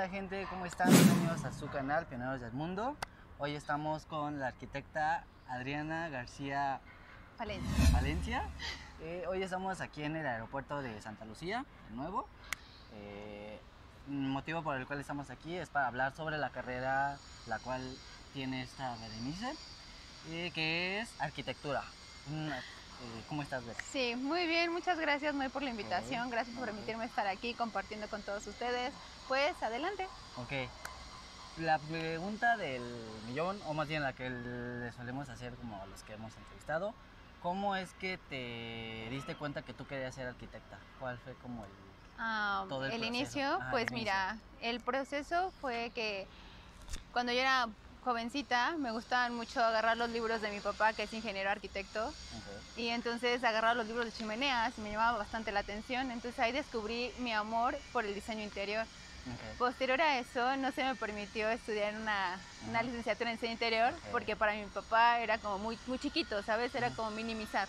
onda gente? ¿Cómo están? Bienvenidos a su canal Pioneros del Mundo. Hoy estamos con la arquitecta Adriana García Valencia. Valencia. Eh, hoy estamos aquí en el aeropuerto de Santa Lucía, de nuevo. Eh, el motivo por el cual estamos aquí es para hablar sobre la carrera la cual tiene esta Berenice, eh, que es arquitectura. Eh, ¿Cómo estás, Ber? Sí, muy bien, muchas gracias muy por la invitación, gracias por permitirme estar aquí compartiendo con todos ustedes. Pues adelante. Ok. La pregunta del millón, o más bien la que le solemos hacer como a los que hemos entrevistado, ¿cómo es que te diste cuenta que tú querías ser arquitecta? ¿Cuál fue como el... Ah, Todo el el, inicio, Ajá, el pues inicio. mira, el proceso fue que cuando yo era jovencita me gustaban mucho agarrar los libros de mi papá, que es ingeniero arquitecto, Ok, y entonces agarrar los libros de chimeneas y me llamaba bastante la atención, entonces ahí descubrí mi amor por el diseño interior. ok, Posterior a eso, no se me permitió estudiar una, una Ajá. licenciatura en diseño interior Ok. porque para mi papá era como muy, muy chiquito, ¿sabes? Era Ujú. como minimizar.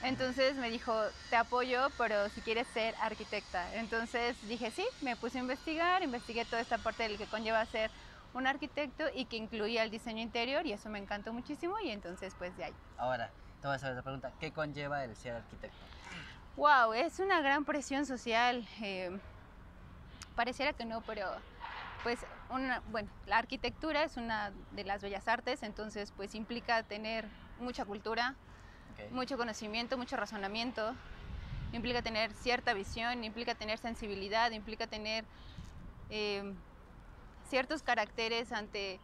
Entonces me dijo, te apoyo, pero si quieres ser arquitecta. Entonces dije, sí, me puse a investigar, investigué toda esta parte del que conlleva ser un arquitecto y que incluía el diseño interior y eso me encantó muchísimo y entonces pues de ahí. Ahora, te voy a hacer otra pregunta. ¿Qué conlleva el ser arquitecto? Wow, es una gran presión social. eh, pareciera que no, pero pues una, bueno, la arquitectura es una de las bellas artes, entonces pues implica tener mucha cultura, mucho conocimiento, mucho razonamiento, implica tener cierta visión, implica tener sensibilidad, implica tener eh, ciertos caracteres ante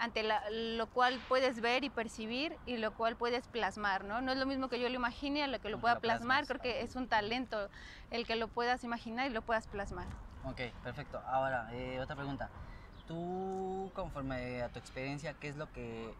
ante la- lo cual puedes ver y percibir y lo cual puedes plasmar, ¿no? No es lo mismo que yo lo imagine a lo que lo pueda lo plasmar, plasmas, creo que es un talento el que lo puedas imaginar y lo puedas plasmar. Ok, perfecto. Ahora, eh, otra pregunta. Tú, conforme a tu experiencia, ¿qué es lo que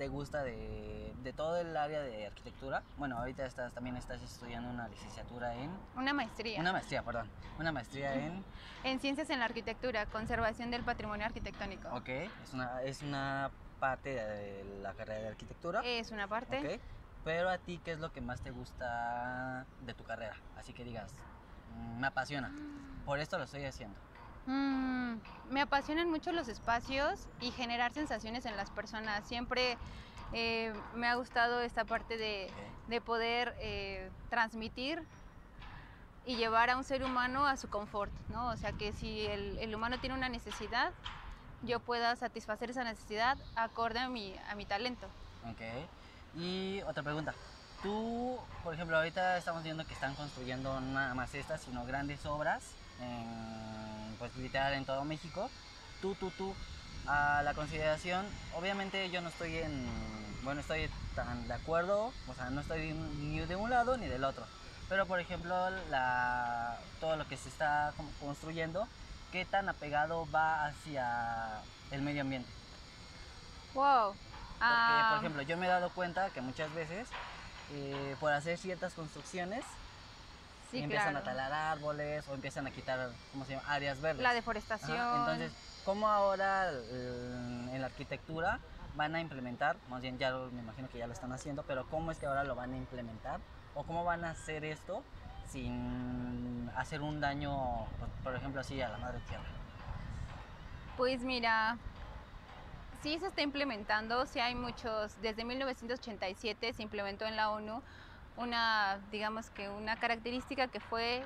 te gusta de, de todo el área de arquitectura? Bueno, ahorita estás, también estás estudiando una licenciatura en... Una maestría Una maestría, perdón. Una maestría en... en ciencias en la arquitectura, conservación del patrimonio arquitectónico. Ok, es una, es una parte de la carrera de arquitectura. Es una parte. Ok, pero a ti, ¿qué es lo que más te gusta de tu carrera? Así que digas, "Mm, me apasiona. Por esto lo estoy haciendo. Mm, me apasionan mucho los espacios y generar sensaciones en las personas. Siempre eh, me ha gustado esta parte de, de poder eh, transmitir y llevar a un ser humano a su confort, ¿no? O sea, que si el, el humano tiene una necesidad, yo pueda satisfacer esa necesidad acorde a mi, a mi talento. Ok. Y otra pregunta. Tú, por ejemplo, ahorita estamos viendo que están construyendo nada más estas, sino grandes obras, en, pues literal en todo México. Tú, tú, tú, a la consideración, obviamente yo no estoy en, bueno, estoy tan de acuerdo, o sea, no estoy ni de un lado ni del otro. Pero, por ejemplo, la, todo lo que se está construyendo, ¿qué tan apegado va hacia el medio ambiente? Wow. Porque, Ah, por ejemplo, yo me he dado cuenta que muchas veces, eh, por hacer ciertas construcciones, sí, empiezan claro. a talar árboles o empiezan a quitar, ¿cómo se llama? Áreas verdes. La Ajá, deforestación. Entonces, ¿cómo ahora eh, en la arquitectura van a implementar, más bien ya me imagino que ya lo están haciendo, pero cómo es que ahora lo van a implementar o cómo van a hacer esto sin hacer un daño, por, por ejemplo, así a la madre tierra? Pues mira, sí se está implementando, sí hay muchos, desde 1987 se implementó en la ONU una, digamos que una característica que fue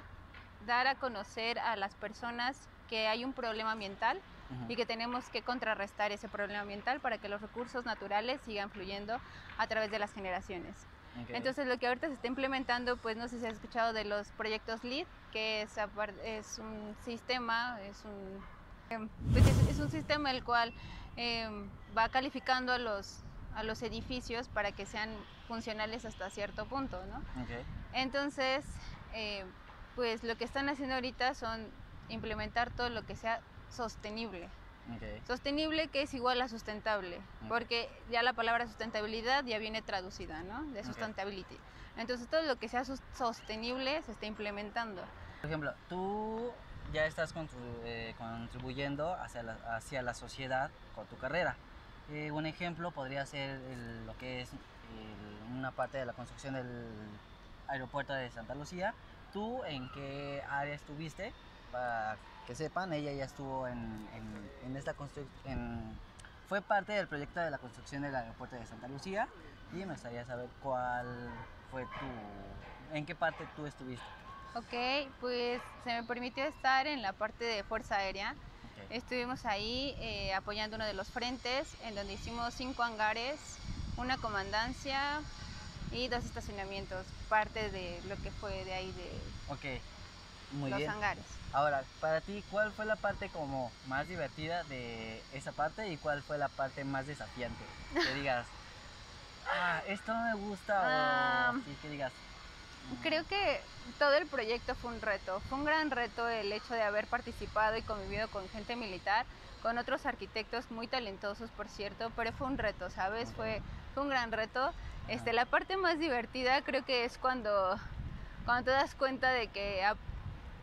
dar a conocer a las personas que hay un problema ambiental y que tenemos que contrarrestar ese problema ambiental para que los recursos naturales sigan fluyendo a través de las generaciones. Entonces lo que ahorita se está implementando, pues no sé si has escuchado de los proyectos LEED, que es, es un sistema, es un, em, pues es, es un sistema el cual em, va calificando a los, a los edificios para que sean funcionales hasta cierto punto, ¿no? Entonces, eh, pues lo que están haciendo ahorita son implementar todo lo que sea sostenible. Sostenible que es igual a sustentable, porque ya la palabra sustentabilidad ya viene traducida, ¿no? De Ok. sustainability. Entonces todo lo que sea sostenible se está implementando. Por ejemplo, tú ya estás eh, contribuyendo hacia la, hacia la sociedad con tu carrera. Eh, un ejemplo podría ser lo que es una parte de la construcción del aeropuerto de Santa Lucía. ¿Tú en qué área estuviste para que sepan, ella ya estuvo en, en, en esta construcción, fue parte del proyecto de la construcción del aeropuerto de Santa Lucía y me gustaría saber cuál fue tu, en qué parte tú estuviste. Ok, pues se me permitió estar en la parte de Fuerza Aérea. Estuvimos ahí eh, apoyando uno de los frentes, en donde hicimos cinco hangares, una comandancia y dos estacionamientos, parte de lo que fue de ahí de muy los bien. hangares. Ahora, para ti, ¿cuál fue la parte como más divertida de esa parte y cuál fue la parte más desafiante? Que digas, ah, esto no me gusta Ah, o así que digas. "Mm, Creo que todo el proyecto fue un reto. Fue un gran reto el hecho de haber participado y convivido con gente militar, con otros arquitectos muy talentosos, por cierto, pero fue un reto, ¿sabes? Fue, fue un gran reto. Este, la parte más divertida creo que es cuando, cuando te das cuenta de que a,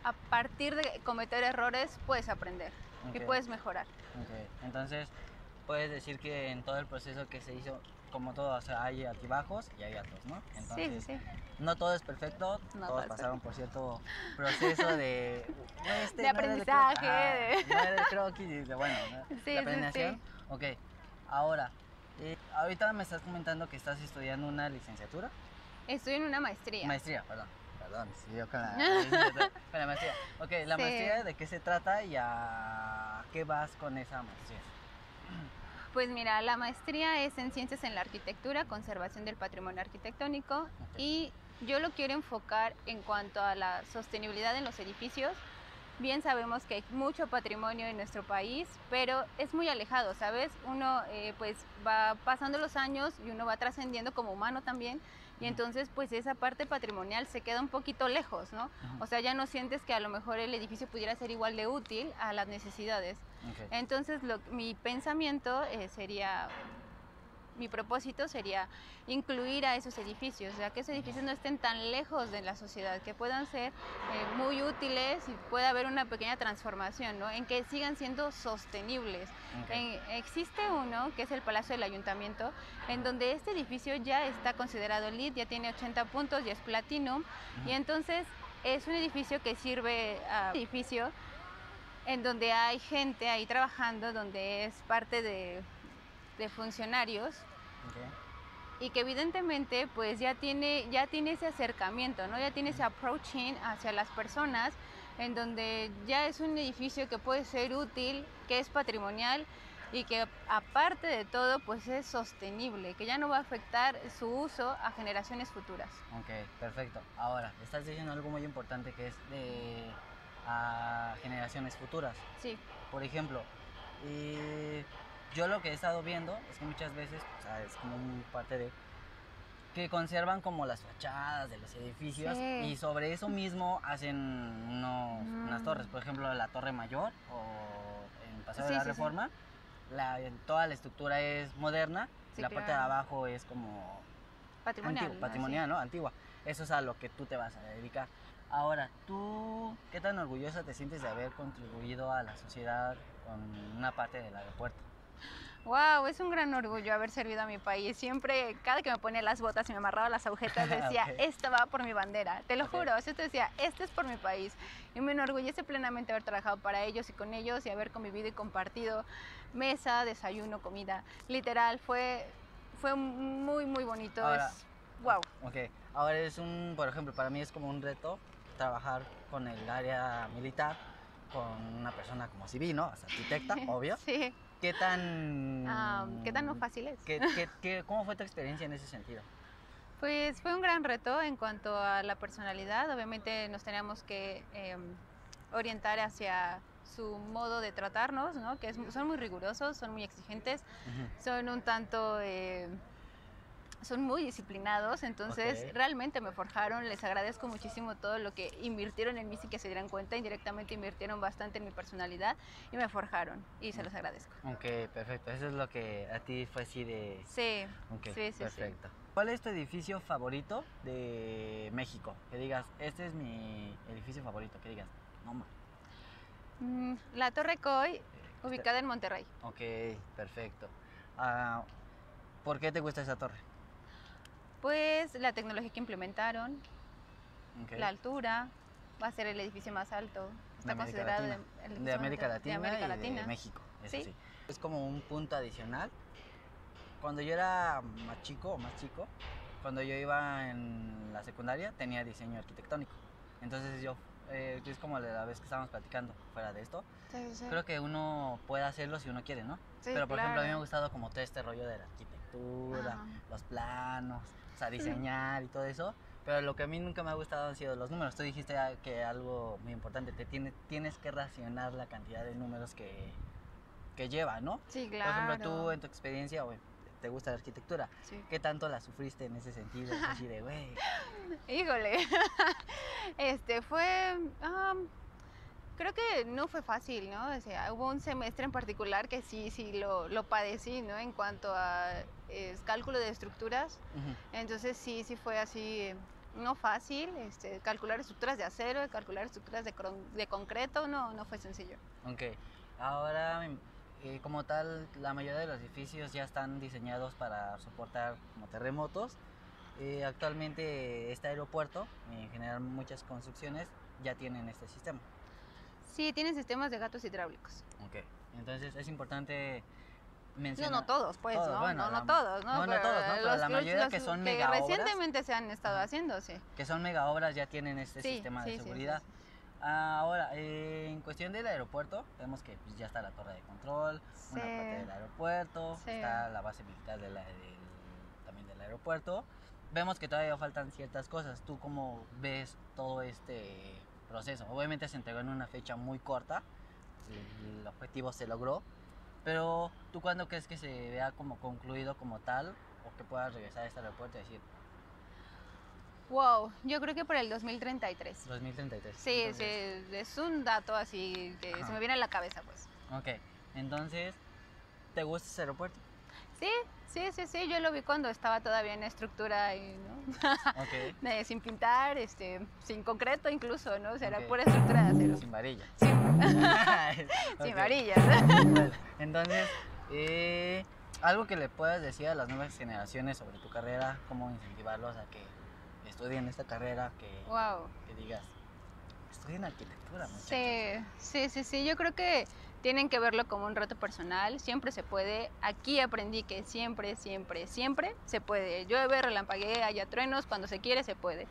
a partir de cometer errores puedes aprender y Ok. puedes mejorar. Ok, Entonces, puedes decir que en todo el proceso que se hizo, como todo, o sea, hay altibajos y hay altos, ¿no? Entonces, sí, sí, sí. no todo es perfecto, No todos pasaron por cierto proceso de... "No, este De no era aprendizaje, ajá, de- no era el croquis, y de, bueno, ¿no? Sí, de sí, aprendizaje. sí. Ok, ahora, eh, ahorita me estás comentando que estás estudiando una licenciatura, Estoy en una maestría. maestría, perdón. Perdón, sí, yo con la, con la maestría. Ok, la maestría, ¿de qué se trata y a qué vas con esa maestría? Pues mira, la maestría es en Ciencias en la Arquitectura, Conservación del Patrimonio Arquitectónico y yo lo quiero enfocar en cuanto a la sostenibilidad en los edificios. Bien sabemos que hay mucho patrimonio en nuestro país, pero es muy alejado, ¿sabes? Uno eh, pues va pasando los años y uno va trascendiendo como humano también y entonces pues esa parte patrimonial se queda un poquito lejos, ¿no? O sea, ya no sientes que a lo mejor el edificio pudiera ser igual de útil a las necesidades. Entonces, lo, mi pensamiento eh, sería, mi propósito sería incluir a esos edificios, o sea, que esos edificios no estén tan lejos de la sociedad, que puedan ser eh, muy útiles y pueda haber una pequeña transformación, ¿no? En que sigan siendo sostenibles. En- existe uno, que es el Palacio del Ayuntamiento, en donde este edificio ya está considerado LEED, ya tiene 80 puntos, ya es Platinum, y entonces es un edificio que sirve a edificio en donde hay gente ahí trabajando, donde es parte de, de funcionarios Ok. y que evidentemente pues ya tiene, ya tiene ese acercamiento, ¿no? Ya tiene ese approaching hacia las personas en donde ya es un edificio que puede ser útil, que es patrimonial y que aparte de todo pues es sostenible, que ya no va a afectar su uso a generaciones futuras. Ok, perfecto. Ahora, estás diciendo algo muy importante que es de a generaciones futuras. Sí, Por ejemplo, eh, yo lo que he estado viendo es que muchas veces, o sea, es como parte de que conservan como las fachadas de los edificios Sí. y sobre eso mismo hacen unos- unas torres. Por ejemplo, la Torre Mayor o en Paseo Sí, de la sí. Reforma, la, toda la estructura es moderna y la parte de abajo es como patrimonial. Patrimonial, ¿no? Antigua. Eso es a lo que tú te vas a dedicar. Ahora, ¿tú qué tan orgullosa te sientes de haber contribuido a la sociedad con una parte del aeropuerto? Wow, es un gran orgullo haber servido a mi país. Siempre, cada que me ponía las botas y me amarraba las agujetas, decía, Ok. esto va por mi bandera. Te lo Ok. juro, esto decía, este es por mi país. Y me enorgullece plenamente haber trabajado para ellos y con ellos y haber convivido y compartido mesa, desayuno, comida. Literal, fue, fue muy, muy bonito. Ahora- es, wow. Ok, ahora es un, por ejemplo, para mí es como un reto trabajar con el área militar, con una persona como civil, ¿no? Arquitecta, obvio. Sí. ¿Qué tan... ¿Qué tan no fácil es? qué- qué- qué- ¿Cómo fue tu experiencia en ese sentido? Pues fue un gran reto en cuanto a la personalidad. Obviamente nos teníamos que eh, orientar hacia su modo de tratarnos, ¿no? que es- son muy rigurosos, son muy exigentes, son un tanto... eh, son muy disciplinados, entonces realmente me forjaron, les agradezco muchísimo todo lo que invirtieron en mí sin que se dieran cuenta, indirectamente invirtieron bastante en mi personalidad y me forjaron y se los agradezco. Ok, perfecto. Eso es lo que a ti fue así de... Sí, Sí, sí, sí. perfecto. ¿Cuál es tu edificio favorito de México? Que digas, este es mi edificio favorito. Que digas, no ma. Mm, la Torre Coy, eh, ubicada en Monterrey. Ok, perfecto. Ah, ¿Por qué te gusta esa torre? Pues la tecnología que implementaron, Ok, la altura, va a ser el edificio más alto Está América considerado Latina. de, el de América Latina, de América y de Latina. México, eso Sí. sí. Es como un punto adicional. Cuando yo era más chico o más chico, cuando yo iba en la secundaria, tenía diseño arquitectónico. Entonces yo, eh, es como la vez que estábamos platicando fuera de esto, Sí, sí, creo que uno puede hacerlo si uno quiere, ¿no? Sí, Pero por ejemplo, a mí me ha claro. gustado como todo este rollo de la arquitectura, Ajá. los planos, o sea, diseñar y todo eso. Pero lo que a mí nunca me ha gustado han sido los números. Tú dijiste ah, que algo muy importante, te tiene, tienes que racionar la cantidad de números que, que lleva, ¿no? Sí, Por claro. ejemplo, tú en tu experiencia, te gusta la arquitectura. Sí. ¿Qué tanto la sufriste en ese sentido? Así de, güey, Híjole, este fue, am, creo que no fue fácil, ¿no? O sea, hubo un semestre en particular que sí, sí lo, lo padecí, ¿no? En cuanto a es, cálculo de estructuras, entonces sí, sí fue así, no fácil, este, calcular estructuras de acero, calcular estructuras de, concreto, no, no fue sencillo. ok. Ahora, eh, como tal, la mayoría de los edificios ya están diseñados para soportar como terremotos. Eh, actualmente este aeropuerto, en general muchas construcciones, ya tienen este sistema. Sí, tienen sistemas de gatos hidráulicos. Ok. Entonces es importante mencionar... no todos, pues, Todos, ¿no? bueno, no, la- no todos, ¿no? no, no todos, ¿no? Pero la mayoría que son mega obras. recientemente se han estado Ajá. haciendo, sí. que son mega obras ya tienen este Sí, sistema sí, de seguridad. sí. Ahora, eh, en cuestión del aeropuerto, vemos que pues, ya está la torre de control, una parte del aeropuerto, está la base militar de la- del- también del aeropuerto. Vemos que todavía faltan ciertas cosas. ¿Tú cómo ves todo este proceso? Obviamente se entregó en una fecha muy corta, el objetivo se logró, pero ¿tú cuándo crees que se vea como concluido como tal o que puedas regresar a este aeropuerto y decir Wow, yo creo que por el 2033. 2033? Sí, Entonces- sí, es un dato así que se me viene a la cabeza, pues. Ok, entonces, ¿te gusta ese aeropuerto? Sí, sí, sí, sí, yo lo vi cuando estaba todavía en estructura, y, ¿no? Ok. De- sin pintar, este, sin concreto incluso, ¿no? O sea, era pura estructura de acero. Sin varilla. Sin, sin Ok. varillas. Bueno, entonces, eh, algo que le puedas decir a las nuevas generaciones sobre tu carrera, cómo incentivarlos a que estudien esta carrera, que, Wow. que digas, estudien arquitectura, muchachos. Sí, sí, sí, sí. Yo creo que tienen que verlo como un reto personal. Siempre se puede. Aquí aprendí que siempre, siempre, siempre se puede. Llueve, relampaguee, haya truenos, cuando se quiere se puede.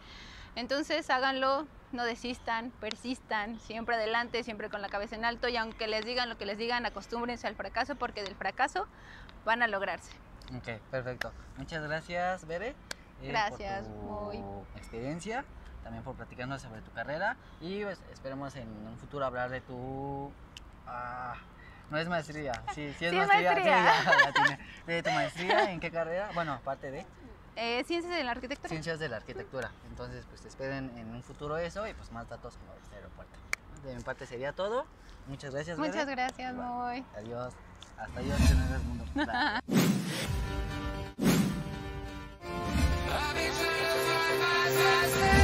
Entonces háganlo, no desistan, persistan, siempre adelante, siempre con la cabeza en alto y aunque les digan lo que les digan, acostúmbrense al fracaso porque del fracaso van a lograrse. Ok, perfecto. Muchas gracias, Bere. eh, Gracias, por tu muy. experiencia, también por platicarnos sobre tu carrera y pues, esperemos en un futuro hablar de tu... Ah, no es maestría, sí, sí es maestría. maestría. Sí, ya, eh, ¿Tu maestría en qué carrera? Bueno, aparte de... Eh, Ciencias de la Arquitectura. Ciencias de la Arquitectura. Entonces, pues te esperen en un futuro eso y pues más datos como este aeropuerto. De mi parte sería todo. Muchas gracias. Muchas gracias, bueno. Adiós. Hasta yo, que no mundo.